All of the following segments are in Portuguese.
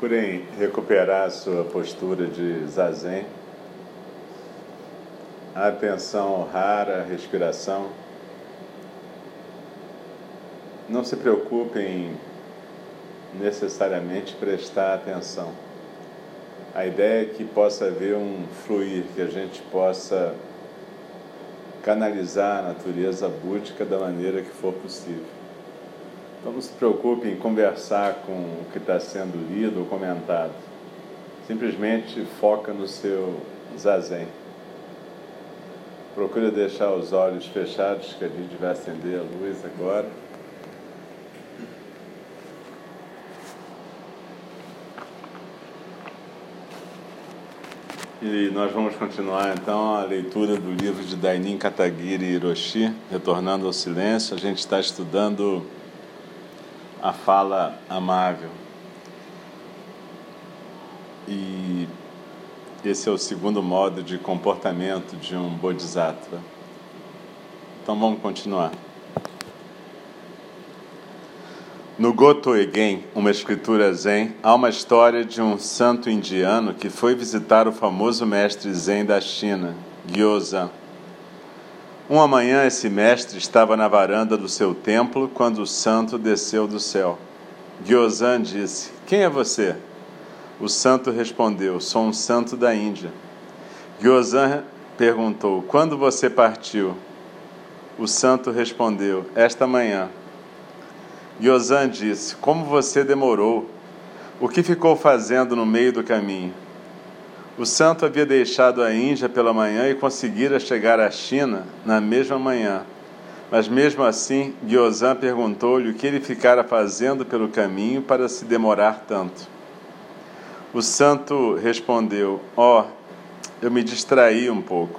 Procurem recuperar sua postura de zazen. Atenção rara, respiração. Não se preocupem necessariamente prestar atenção. A ideia é que possa haver um fluir, que a gente possa canalizar a natureza búdica da maneira que for possível. Então não se preocupe em conversar com o que está sendo lido ou comentado. Simplesmente foca no seu zazen. Procure deixar os olhos fechados, que a gente vai acender a luz agora. E nós vamos continuar então a leitura do livro de Dainin Katagiri Hiroshi, Retornando ao Silêncio. A gente está estudando a fala amável. E esse é o segundo modo de comportamento de um bodhisattva. Então vamos continuar. No Goto Egen, uma escritura zen, há uma história de um santo indiano que foi visitar o famoso mestre zen da China, Gyozan. Uma manhã, esse mestre estava na varanda do seu templo quando o santo desceu do céu. Gyozan disse: Quem é você? O santo respondeu: Sou um santo da Índia. Gyozan perguntou: Quando você partiu? O santo respondeu: Esta manhã. Gyozan disse: Como você demorou? O que ficou fazendo no meio do caminho? O santo havia deixado a Índia pela manhã e conseguira chegar à China na mesma manhã. Mas mesmo assim, Gyozan perguntou-lhe o que ele ficara fazendo pelo caminho para se demorar tanto. O santo respondeu: Ó, oh, eu me distraí um pouco.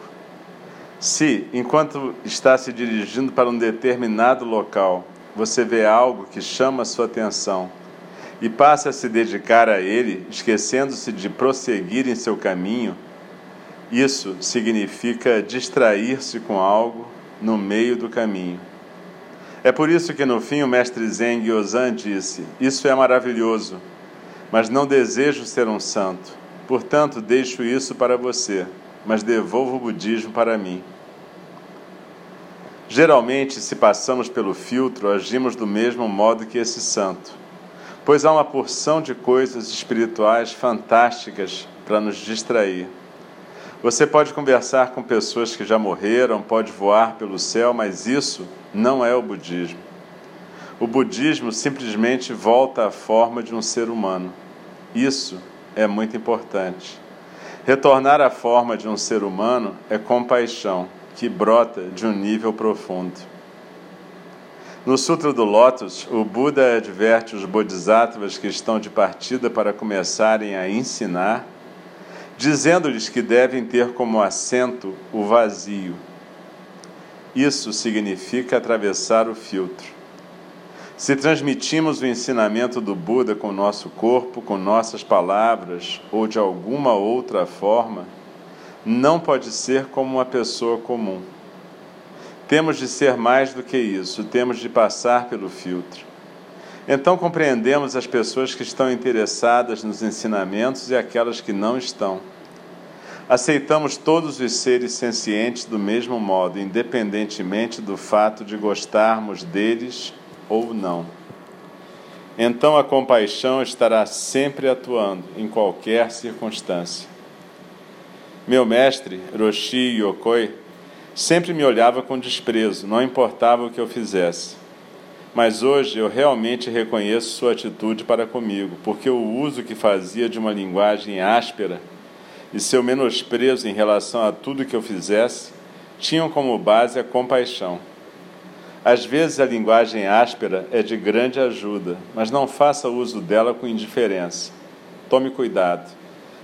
Se, enquanto está se dirigindo para um determinado local, você vê algo que chama sua atenção e passa a se dedicar a ele, esquecendo-se de prosseguir em seu caminho, isso significa distrair-se com algo no meio do caminho. É por isso que no fim o mestre Zen Gyozan disse: Isso é maravilhoso, mas não desejo ser um santo. Portanto, deixo isso para você, mas devolvo o budismo para mim. Geralmente, se passamos pelo filtro, agimos do mesmo modo que esse santo, pois há uma porção de coisas espirituais fantásticas para nos distrair. Você pode conversar com pessoas que já morreram, pode voar pelo céu, mas isso não é o budismo. O budismo simplesmente volta à forma de um ser humano. Isso é muito importante. Retornar à forma de um ser humano é compaixão que brota de um nível profundo. No Sutra do Lótus, o Buda adverte os bodhisattvas que estão de partida para começarem a ensinar, dizendo-lhes que devem ter como assento o vazio. Isso significa atravessar o filtro. Se transmitimos o ensinamento do Buda com nosso corpo, com nossas palavras ou de alguma outra forma, não pode ser como uma pessoa comum. Temos de ser mais do que isso, temos de passar pelo filtro. Então compreendemos as pessoas que estão interessadas nos ensinamentos e aquelas que não estão. Aceitamos todos os seres sencientes do mesmo modo, independentemente do fato de gostarmos deles ou não. Então a compaixão estará sempre atuando, em qualquer circunstância. Meu mestre, Roshi Yokoi, Sempre me olhava com desprezo, não importava o que eu fizesse. Mas hoje eu realmente reconheço sua atitude para comigo, porque o uso que fazia de uma linguagem áspera e seu menosprezo em relação a tudo que eu fizesse tinham como base a compaixão. Às vezes a linguagem áspera é de grande ajuda, mas não faça uso dela com indiferença. Tome cuidado,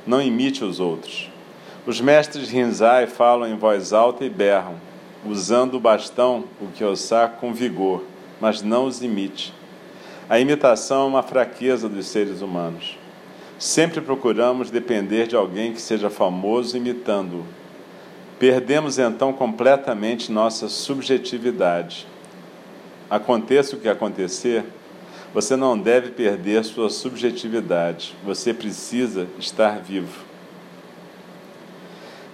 não imite os outros. Os mestres Rinzai falam em voz alta e berram, usando o bastão, o Kiyosaki, com vigor, mas não os imite. A imitação é uma fraqueza dos seres humanos. Sempre procuramos depender de alguém que seja famoso imitando-o. Perdemos então completamente nossa subjetividade. Aconteça o que acontecer, você não deve perder sua subjetividade. Você precisa estar vivo.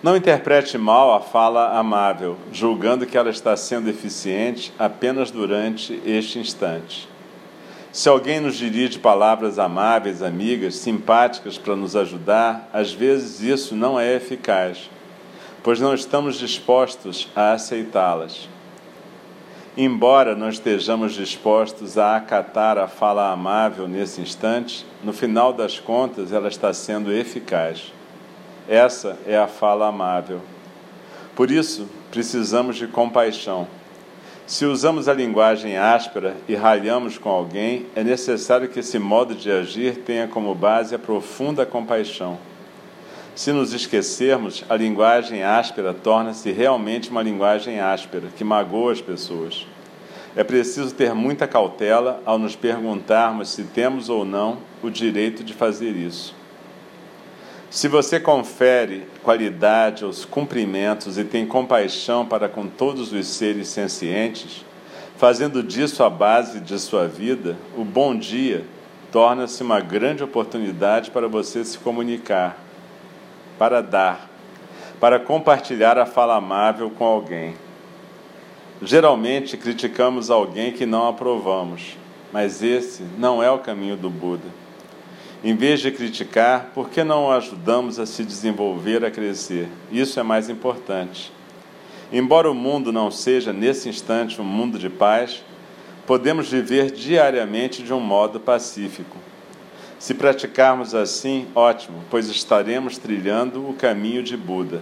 Não interprete mal a fala amável, julgando que ela está sendo eficiente apenas durante este instante. Se alguém nos dirige palavras amáveis, amigas, simpáticas para nos ajudar, às vezes isso não é eficaz, pois não estamos dispostos a aceitá-las. Embora não estejamos dispostos a acatar a fala amável nesse instante, no final das contas ela está sendo eficaz. Essa é a fala amável. Por isso, precisamos de compaixão. Se usamos a linguagem áspera e ralhamos com alguém, é necessário que esse modo de agir tenha como base a profunda compaixão. Se nos esquecermos, a linguagem áspera torna-se realmente uma linguagem áspera, que magoa as pessoas. É preciso ter muita cautela ao nos perguntarmos se temos ou não o direito de fazer isso. Se você confere qualidade aos cumprimentos e tem compaixão para com todos os seres sencientes, fazendo disso a base de sua vida, o bom dia torna-se uma grande oportunidade para você se comunicar, para dar, para compartilhar a fala amável com alguém. Geralmente criticamos alguém que não aprovamos, mas esse não é o caminho do Buda. Em vez de criticar, por que não o ajudamos a se desenvolver, a crescer? Isso é mais importante. Embora o mundo não seja nesse instante um mundo de paz, podemos viver diariamente de um modo pacífico. Se praticarmos assim, ótimo, pois estaremos trilhando o caminho de Buda.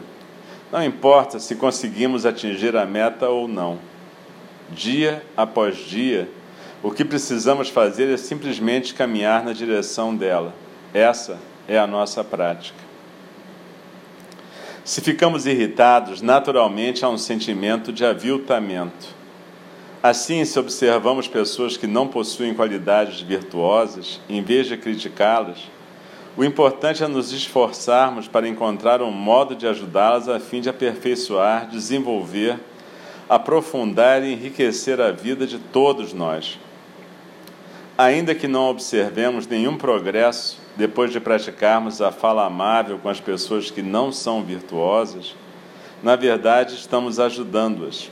Não importa se conseguimos atingir a meta ou não. Dia após dia, o que precisamos fazer é simplesmente caminhar na direção dela. Essa é a nossa prática. Se ficamos irritados, naturalmente há um sentimento de aviltamento. Assim, se observamos pessoas que não possuem qualidades virtuosas, em vez de criticá-las, o importante é nos esforçarmos para encontrar um modo de ajudá-las a fim de aperfeiçoar, desenvolver, aprofundar e enriquecer a vida de todos nós. Ainda que não observemos nenhum progresso depois de praticarmos a fala amável com as pessoas que não são virtuosas, na verdade estamos ajudando-as.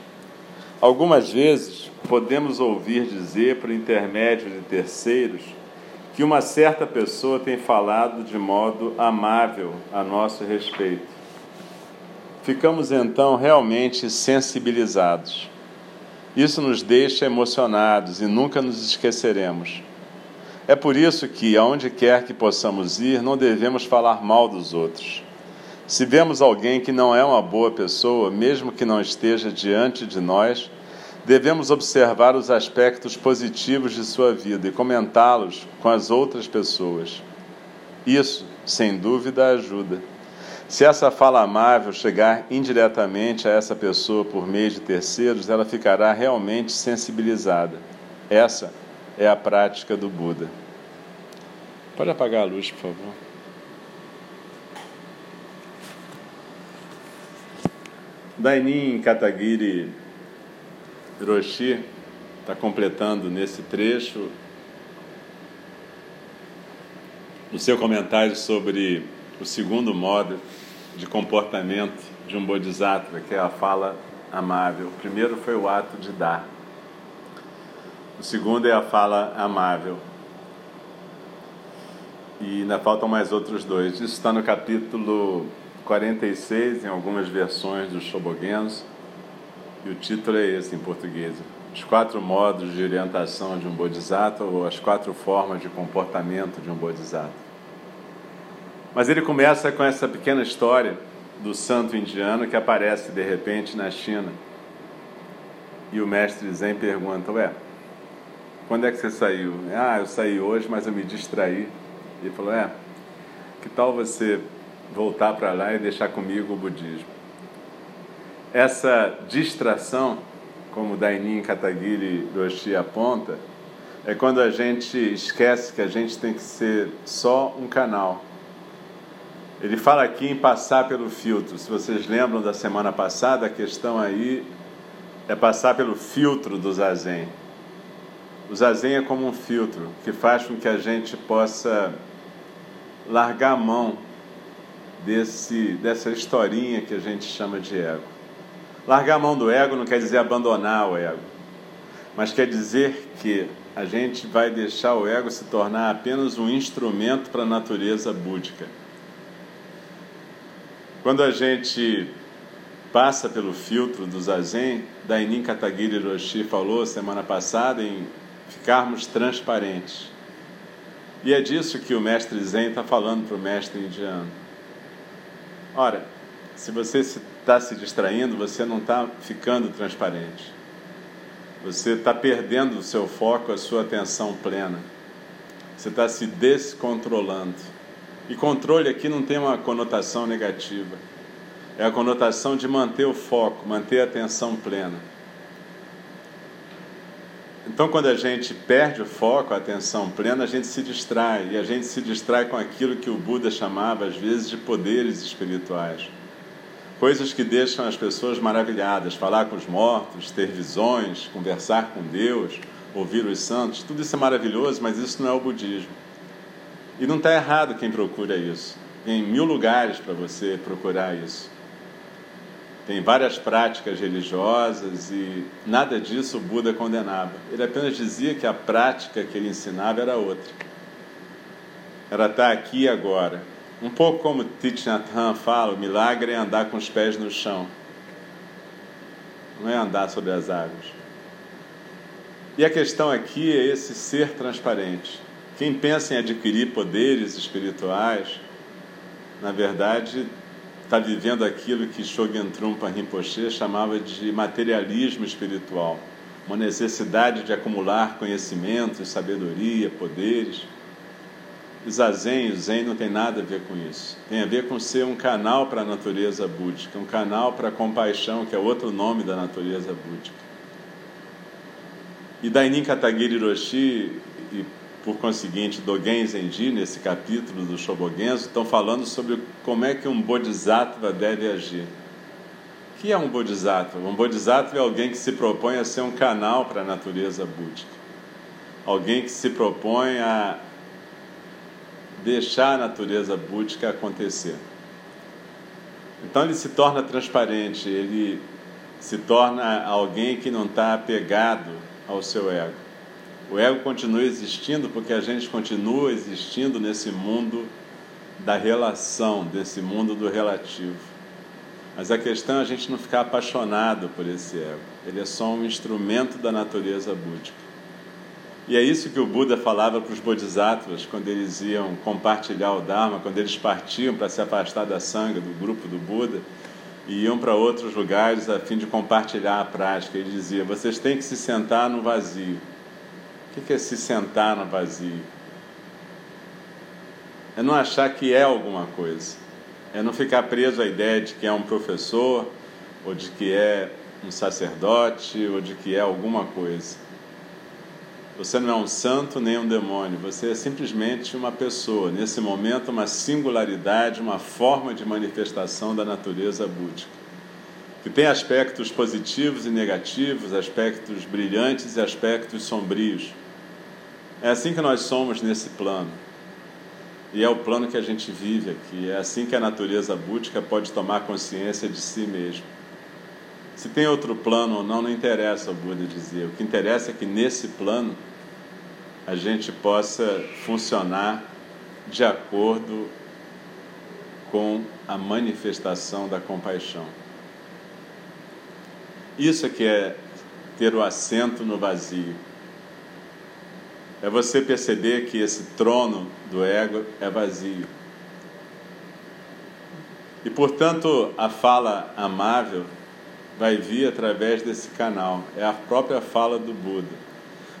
Algumas vezes podemos ouvir dizer, por intermédio de terceiros, que uma certa pessoa tem falado de modo amável a nosso respeito. Ficamos então realmente sensibilizados. Isso nos deixa emocionados e nunca nos esqueceremos. É por isso que, aonde quer que possamos ir, não devemos falar mal dos outros. Se vemos alguém que não é uma boa pessoa, mesmo que não esteja diante de nós, devemos observar os aspectos positivos de sua vida e comentá-los com as outras pessoas. Isso, sem dúvida, ajuda. Se essa fala amável chegar indiretamente a essa pessoa por meio de terceiros, ela ficará realmente sensibilizada. Essa é a prática do Buda. Pode apagar a luz, por favor. Dainin Katagiri Roshi está completando nesse trecho o seu comentário sobre o segundo modo de comportamento de um bodhisattva, que é a fala amável. O primeiro foi o ato de dar. O segundo é a fala amável. E ainda faltam mais outros dois. Isso está no capítulo 46, em algumas versões dos Shobogenzo. E o título é esse em português: Os quatro modos de orientação de um Bodhisattva ou as quatro formas de comportamento de um Bodhisattva. Mas ele começa com essa pequena história do santo indiano que aparece de repente na China. E o mestre Zen pergunta: Ué, quando é que você saiu? Ah, eu saí hoje, mas eu me distraí. Ele falou: É, que tal você voltar para lá e deixar comigo o budismo? Essa distração, como Dainin Katagiri Roshi aponta, é quando a gente esquece que a gente tem que ser só um canal. Ele fala aqui em passar pelo filtro. Se vocês lembram da semana passada, a questão aí é passar pelo filtro do zazen. O zazen é como um filtro que faz com que a gente possa largar a mão desse, dessa historinha que a gente chama de ego. Largar a mão do ego não quer dizer abandonar o ego, mas quer dizer que a gente vai deixar o ego se tornar apenas um instrumento para a natureza búdica. Quando a gente passa pelo filtro do Zazen, Dainin Katagiri Roshi falou semana passada em ficarmos transparentes. E é disso que o mestre Zen está falando para o mestre indiano. Ora, se você está se distraindo, você não está ficando transparente. Você está perdendo o seu foco, a sua atenção plena. Você está se descontrolando. E controle aqui não tem uma conotação negativa. É a conotação de manter o foco, manter a atenção plena. Então, quando a gente perde o foco, a atenção plena, a gente se distrai. E a gente se distrai com aquilo que o Buda chamava, às vezes, de poderes espirituais. Coisas que deixam as pessoas maravilhadas. Falar com os mortos, ter visões, conversar com Deus, ouvir os santos. Tudo isso é maravilhoso, mas isso não é o budismo. E não está errado quem procura isso. Tem mil lugares para você procurar isso. Tem várias práticas religiosas e nada disso o Buda condenava. Ele apenas dizia que a prática que ele ensinava era outra. Era estar aqui e agora. Um pouco como Thich Nhat Hanh fala, o milagre é andar com os pés no chão. Não é andar sobre as águas. E a questão aqui é esse ser transparente. Quem pensa em adquirir poderes espirituais, na verdade, está vivendo aquilo que Shogyen Trungpa Rinpoche chamava de materialismo espiritual, uma necessidade de acumular conhecimentos, sabedoria, poderes. O zazen, o zen não tem nada a ver com isso. Tem a ver com ser um canal para a natureza búdica, um canal para a compaixão, que é outro nome da natureza búdica. E Dainin Katagiri Roshi, e por conseguinte Dogen Zenji, nesse capítulo do Shobogenzo, estão falando sobre como é que um bodhisattva deve agir. O que é um bodhisattva? Um bodhisattva é alguém que se propõe a ser um canal para a natureza búdica. Alguém que se propõe a deixar a natureza búdica acontecer. Então ele se torna transparente, ele se torna alguém que não está apegado ao seu ego. O ego continua existindo porque a gente continua existindo nesse mundo da relação, desse mundo do relativo. Mas a questão é a gente não ficar apaixonado por esse ego. Ele é só um instrumento da natureza búdica. E é isso que o Buda falava para os bodhisattvas quando eles iam compartilhar o Dharma, quando eles partiam para se afastar da sanga, do grupo do Buda. e iam para outros lugares a fim de compartilhar a prática. Ele dizia: vocês têm que se sentar no vazio. O que é se sentar no vazio? É não achar que é alguma coisa. É não ficar preso à ideia de que é um professor, ou de que é um sacerdote, ou de que é alguma coisa. Você não é um santo nem um demônio, você é simplesmente uma pessoa, nesse momento, uma singularidade, uma forma de manifestação da natureza búdica, que tem aspectos positivos e negativos, aspectos brilhantes e aspectos sombrios. É assim que nós somos nesse plano. E é o plano que a gente vive aqui. É assim que a natureza búdica pode tomar consciência de si mesmo. Se tem outro plano ou não, não interessa, o Buda dizia. O que interessa é que nesse plano a gente possa funcionar de acordo com a manifestação da compaixão. Isso é que é ter o assento no vazio. É você perceber que esse trono do ego é vazio. E portanto, a fala amável vai vir através desse canal. É a própria fala do Buda.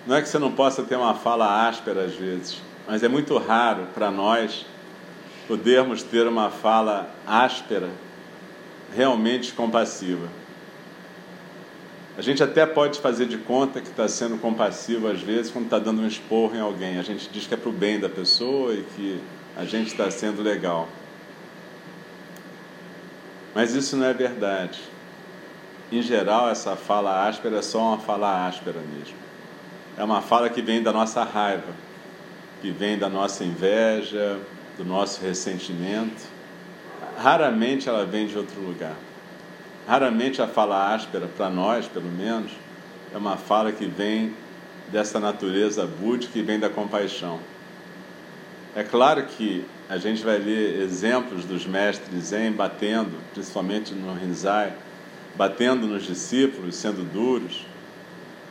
Não é que você não possa ter uma fala áspera às vezes, mas é muito raro para nós podermos ter uma fala áspera, realmente compassiva. A gente até pode fazer de conta que está sendo compassivo às vezes quando está dando um esporro em alguém. A gente diz que é para o bem da pessoa e que a gente está sendo legal. Mas isso não é verdade. Em geral, essa fala áspera é só uma fala áspera mesmo é uma fala que vem da nossa raiva, que vem da nossa inveja, do nosso ressentimento. Raramente ela vem de outro lugar. Raramente a fala áspera, para nós pelo menos, é uma fala que vem dessa natureza búdica que vem da compaixão. É claro que a gente vai ler exemplos dos mestres Zen batendo, principalmente no Rinzai, batendo nos discípulos, sendo duros,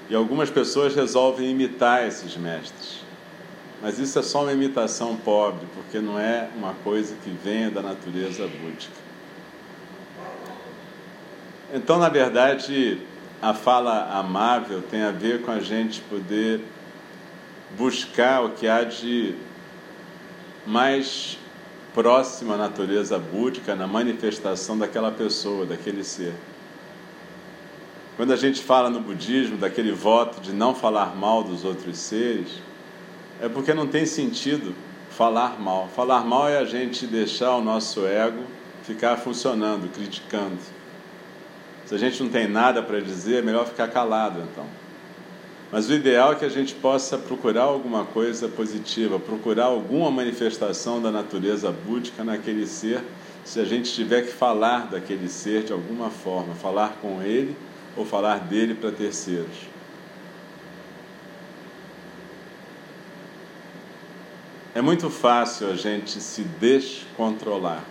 e algumas pessoas resolvem imitar esses mestres. Mas isso é só uma imitação pobre, porque não é uma coisa que venha da natureza búdica. Então, na verdade, a fala amável tem a ver com a gente poder buscar o que há de mais próximo à natureza búdica na manifestação daquela pessoa, daquele ser. Quando a gente fala no budismo daquele voto de não falar mal dos outros seres, é porque não tem sentido falar mal. Falar mal é a gente deixar o nosso ego ficar funcionando, criticando. Se a gente não tem nada para dizer, é melhor ficar calado então. Mas o ideal é que a gente possa procurar alguma coisa positiva, procurar alguma manifestação da natureza búdica naquele ser, se a gente tiver que falar daquele ser de alguma forma, falar com ele ou falar dele para terceiros. É muito fácil a gente se descontrolar.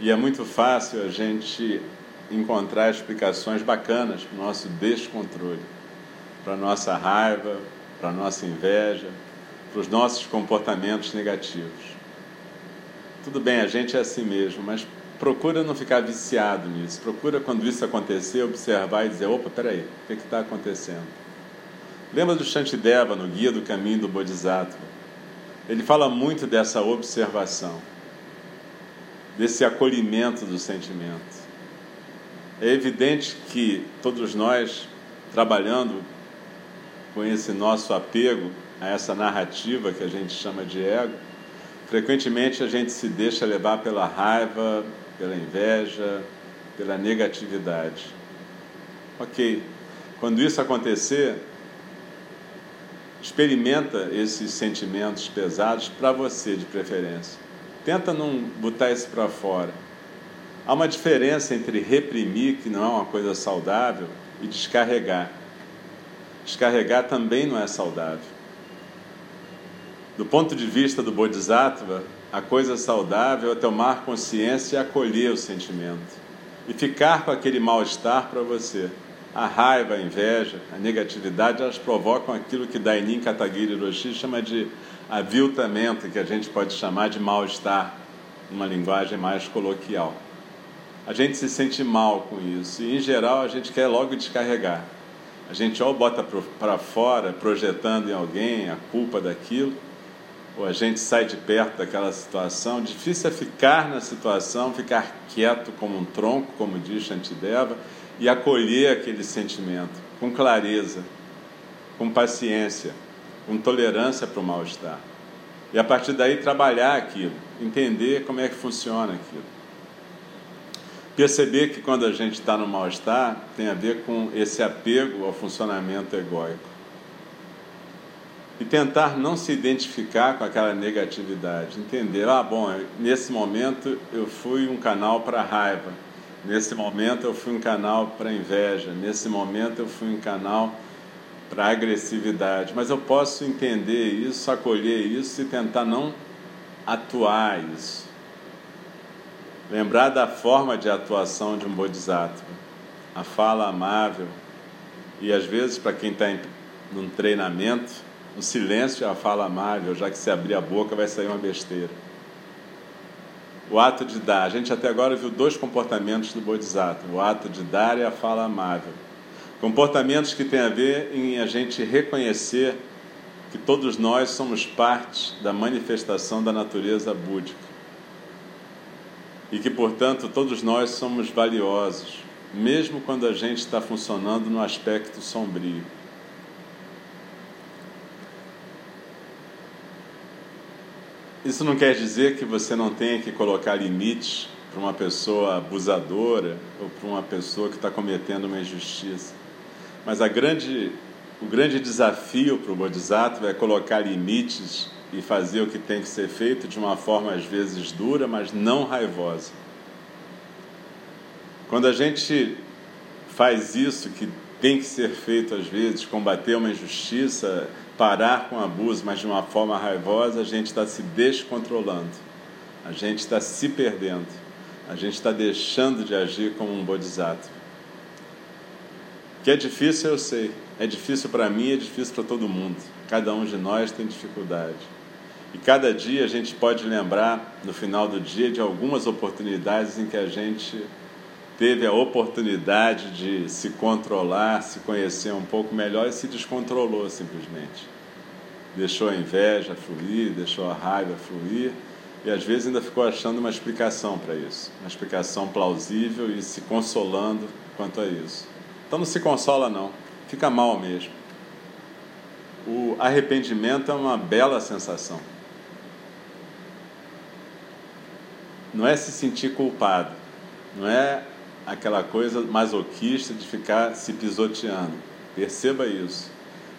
E é muito fácil a gente encontrar explicações bacanas para o nosso descontrole, para a nossa raiva, para a nossa inveja, para os nossos comportamentos negativos. Tudo bem, a gente é assim mesmo, mas procura não ficar viciado nisso. Procura, quando isso acontecer, observar e dizer: opa, peraí, o que está acontecendo? Lembra do Shantideva, no Guia do Caminho do Bodhisattva? Ele fala muito dessa observação, desse acolhimento do sentimento. É evidente que todos nós, trabalhando com esse nosso apego a essa narrativa que a gente chama de ego, frequentemente a gente se deixa levar pela raiva, pela inveja, pela negatividade. Ok, quando isso acontecer, experimenta esses sentimentos pesados para você, de preferência. Tenta não botar isso para fora. Há uma diferença entre reprimir, que não é uma coisa saudável, e descarregar. Descarregar também não é saudável. Do ponto de vista do Bodhisattva, a coisa saudável é tomar consciência e acolher o sentimento. E ficar com aquele mal-estar para você. A raiva, a inveja, a negatividade, elas provocam aquilo que Dainin Katagiri Roshi chama de aviltamento, que a gente pode chamar de mal-estar, numa linguagem mais coloquial. A gente se sente mal com isso. E, em geral, a gente quer logo descarregar. A gente ou bota para fora, projetando em alguém a culpa daquilo, ou a gente sai de perto daquela situação. Difícil é ficar na situação, ficar quieto como um tronco, como diz Shantideva, e acolher aquele sentimento com clareza, com paciência, com tolerância para o mal-estar. E a partir daí trabalhar aquilo, entender como é que funciona aquilo. Perceber que quando a gente está no mal-estar tem a ver com esse apego ao funcionamento egóico. E tentar não se identificar com aquela negatividade. Entender, ah, bom, nesse momento eu fui um canal para raiva, nesse momento eu fui um canal para inveja, nesse momento eu fui um canal para agressividade. Mas eu posso entender isso, acolher isso e tentar não atuar isso. Lembrar da forma de atuação de um bodhisattva, a fala amável, e às vezes, para quem está num treinamento, o silêncio é a fala amável, já que se abrir a boca vai sair uma besteira. O ato de dar, a gente até agora viu dois comportamentos do bodhisattva: o ato de dar e a fala amável. Comportamentos que têm a ver em a gente reconhecer que todos nós somos parte da manifestação da natureza búdica e que, portanto, todos nós somos valiosos, mesmo quando a gente está funcionando no aspecto sombrio. Isso não quer dizer que você não tenha que colocar limites para uma pessoa abusadora ou para uma pessoa que está cometendo uma injustiça. Mas a grande, o grande desafio para o Bodhisattva é colocar limites e fazer o que tem que ser feito de uma forma às vezes dura, mas não raivosa. Quando a gente faz isso que tem que ser feito às vezes, combater uma injustiça, parar com o abuso, mas de uma forma raivosa, a gente está se descontrolando, a gente está se perdendo, a gente está deixando de agir como um bodhisattva. Que é difícil, eu sei. É difícil para mim, é difícil para todo mundo. Cada um de nós tem dificuldade. E cada dia a gente pode lembrar, no final do dia, de algumas oportunidades em que a gente teve a oportunidade de se controlar, se conhecer um pouco melhor e se descontrolou simplesmente. Deixou a inveja fluir, deixou a raiva fluir e às vezes ainda ficou achando uma explicação para isso, uma explicação plausível e se consolando quanto a isso. Então não se consola não, fica mal mesmo. O arrependimento é uma bela sensação. Não é se sentir culpado, não é aquela coisa masoquista de ficar se pisoteando. Perceba isso.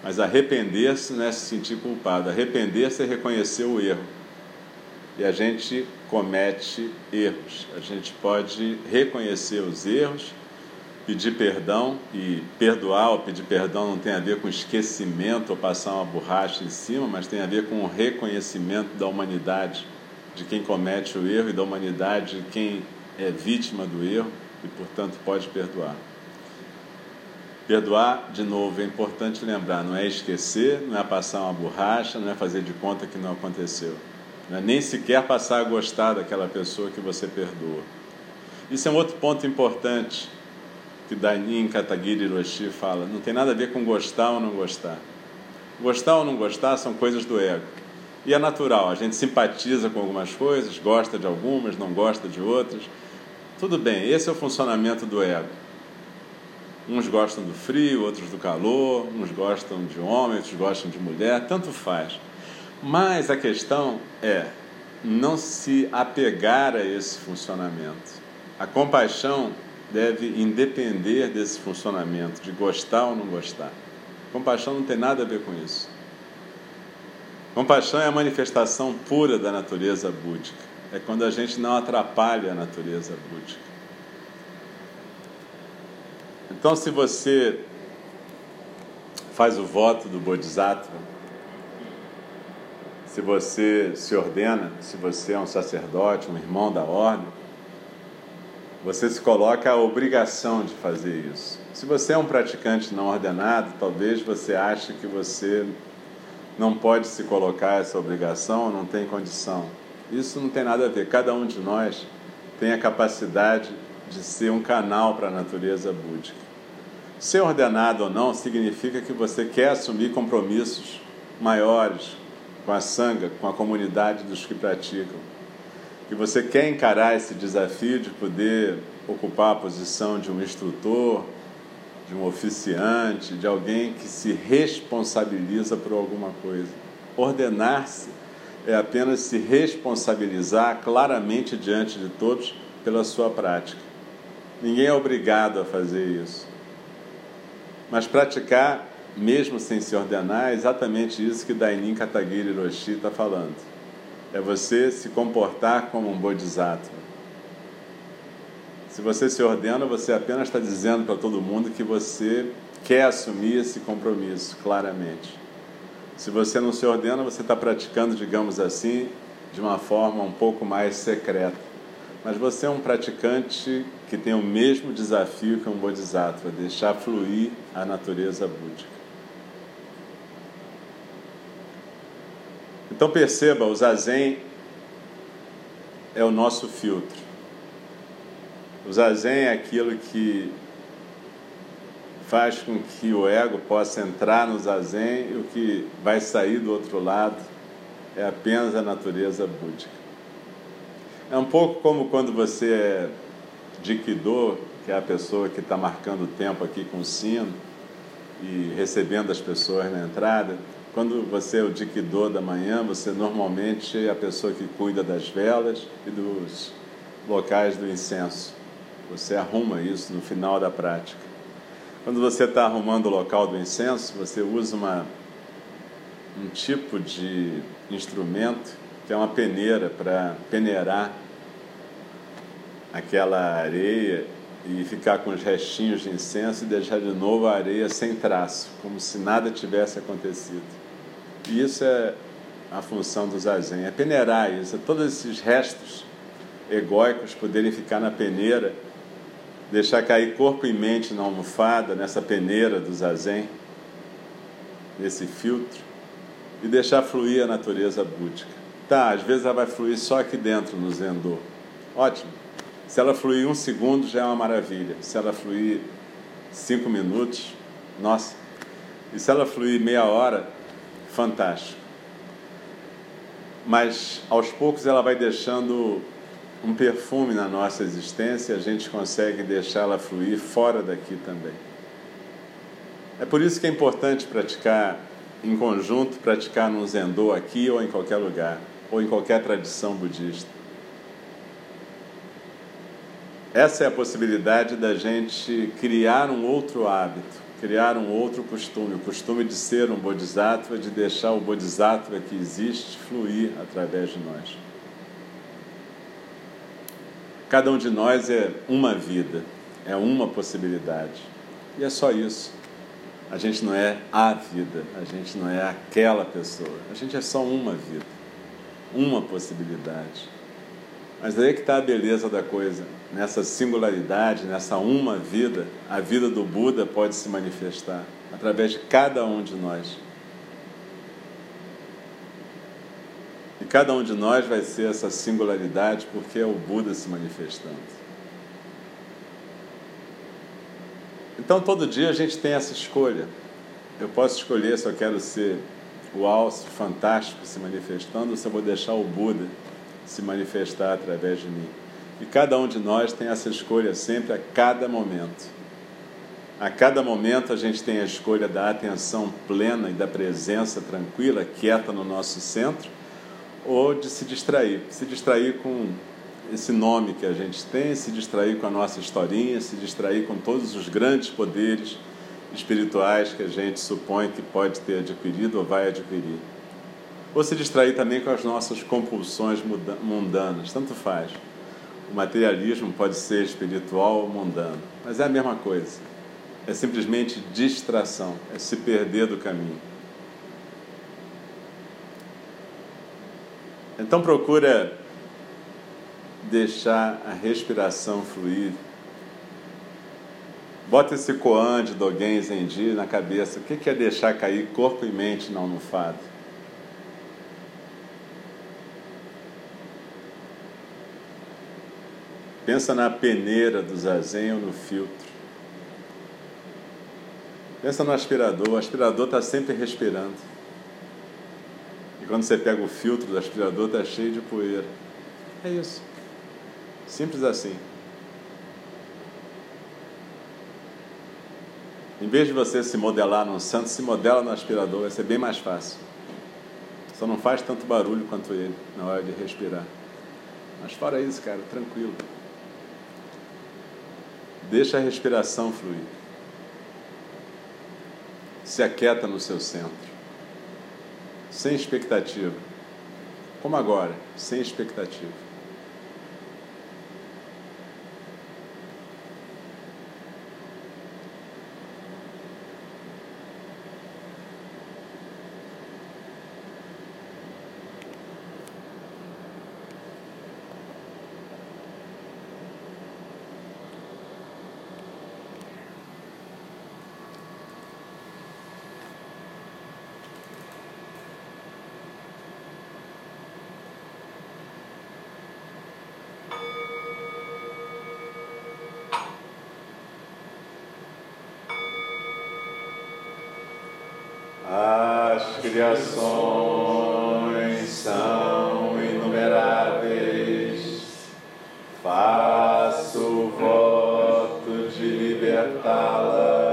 Mas arrepender-se não é se sentir culpado. Arrepender-se é reconhecer o erro. E a gente comete erros. A gente pode reconhecer os erros, pedir perdão e perdoar ou pedir perdão não tem a ver com esquecimento ou passar uma borracha em cima, mas tem a ver com o reconhecimento da humanidade, de quem comete o erro e da humanidade de quem é vítima do erro e, portanto, pode perdoar. Perdoar, de novo, é importante lembrar: não é esquecer, não é passar uma borracha, não é fazer de conta que não aconteceu. Não é nem sequer passar a gostar daquela pessoa que você perdoa. Isso é um outro ponto importante que Dainin Katagiri Hiroshi fala. Não tem nada a ver com gostar ou não gostar. Gostar ou não gostar são coisas do ego. E é natural, a gente simpatiza com algumas coisas, gosta de algumas, não gosta de outras. Tudo bem, esse é o funcionamento do ego. Uns gostam do frio, outros do calor, uns gostam de homem, outros gostam de mulher, tanto faz. Mas a questão é não se apegar a esse funcionamento. A compaixão deve independer desse funcionamento, de gostar ou não gostar. Compaixão não tem nada a ver com isso. Compaixão é a manifestação pura da natureza búdica é quando a gente não atrapalha a natureza búdica. Então, se você faz o voto do Bodhisattva, se você se ordena, se você é um sacerdote, um irmão da ordem, você se coloca a obrigação de fazer isso. Se você é um praticante não ordenado, talvez você ache que você não pode se colocar essa obrigação, não tem condição. Isso não tem nada a ver. Cada um de nós tem a capacidade de ser um canal para a natureza búdica. Ser ordenado ou não significa que você quer assumir compromissos maiores com a sanga, com a comunidade dos que praticam. Que você quer encarar esse desafio de poder ocupar a posição de um instrutor, de um oficiante, de alguém que se responsabiliza por alguma coisa. Ordenar-se é apenas se responsabilizar claramente diante de todos pela sua prática. Ninguém é obrigado a fazer isso. Mas praticar, mesmo sem se ordenar, é exatamente isso que Dainin Katagiri Roshi está falando. É você se comportar como um bodhisattva. Se você se ordena, você apenas está dizendo para todo mundo que você quer assumir esse compromisso, claramente. Se você não se ordena, você está praticando, digamos assim, de uma forma um pouco mais secreta. Mas você é um praticante que tem o mesmo desafio que um bodhisattva, deixar fluir a natureza búdica. Então perceba, o zazen é o nosso filtro. O zazen é aquilo que faz com que o ego possa entrar no zazen e o que vai sair do outro lado é apenas a natureza búdica. É um pouco como quando você é Dikidô, que é a pessoa que está marcando o tempo aqui com o sino e recebendo as pessoas na entrada. Quando você é o Dikidô da manhã, você normalmente é a pessoa que cuida das velas e dos locais do incenso. Você arruma isso no final da prática. Quando você está arrumando o local do incenso, você usa uma, um tipo de instrumento que é uma peneira para peneirar aquela areia e ficar com os restinhos de incenso e deixar de novo a areia sem traço, como se nada tivesse acontecido. E isso é a função do zazen, é peneirar isso, é todos esses restos egóicos poderem ficar na peneira, deixar cair corpo e mente na almofada, nessa peneira do zazen, nesse filtro, e deixar fluir a natureza búdica. Tá, às vezes ela vai fluir só aqui dentro no Zendô. Ótimo. Se ela fluir um segundo, já é uma maravilha. Se ela fluir cinco minutos, nossa. E se ela fluir meia hora, fantástico. Mas aos poucos ela vai deixando um perfume na nossa existência a gente consegue deixá-la fluir fora daqui também. É por isso que é importante praticar em conjunto, praticar num zendô aqui ou em qualquer lugar, ou em qualquer tradição budista. Essa é a possibilidade da gente criar um outro hábito, criar um outro costume, o costume de ser um bodhisattva, de deixar o bodhisattva que existe fluir através de nós. Cada um de nós é uma vida, é uma possibilidade. E é só isso. A gente não é a vida, a gente não é aquela pessoa, a gente é só uma vida, uma possibilidade. Mas aí é que está a beleza da coisa. Nessa singularidade, nessa uma vida, a vida do Buda pode se manifestar através de cada um de nós. Cada um de nós vai ser essa singularidade porque é o Buda se manifestando. Então todo dia a gente tem essa escolha. Eu posso escolher se eu quero ser o alce fantástico se manifestando ou se eu vou deixar o Buda se manifestar através de mim. E cada um de nós tem essa escolha sempre a cada momento. A cada momento a gente tem a escolha da atenção plena e da presença tranquila, quieta no nosso centro, ou de se distrair. Se distrair com esse nome que a gente tem, se distrair com a nossa historinha, se distrair com todos os grandes poderes espirituais que a gente supõe que pode ter adquirido ou vai adquirir ou se distrair também com as nossas compulsões mundanas, tanto faz. O materialismo pode ser espiritual ou mundano, mas é a mesma coisa. É simplesmente distração, é se perder do caminho. Então procura deixar a respiração fluir. Bota esse koan de Dogen Zenji na cabeça. O que é deixar cair corpo e mente na almofada? Pensa na peneira do zazen ou no filtro. Pensa no aspirador. O aspirador está sempre respirando. Quando você pega o filtro do aspirador, está cheio de poeira. É isso. Simples assim. Em vez de você se modelar num santo, se modela no aspirador, vai ser bem mais fácil. Só não faz tanto barulho quanto ele na hora de respirar. Mas fora isso, cara, tranquilo. Deixa a respiração fluir. Se aquieta no seu centro sem expectativa. Como agora, sem expectativa. Chipala.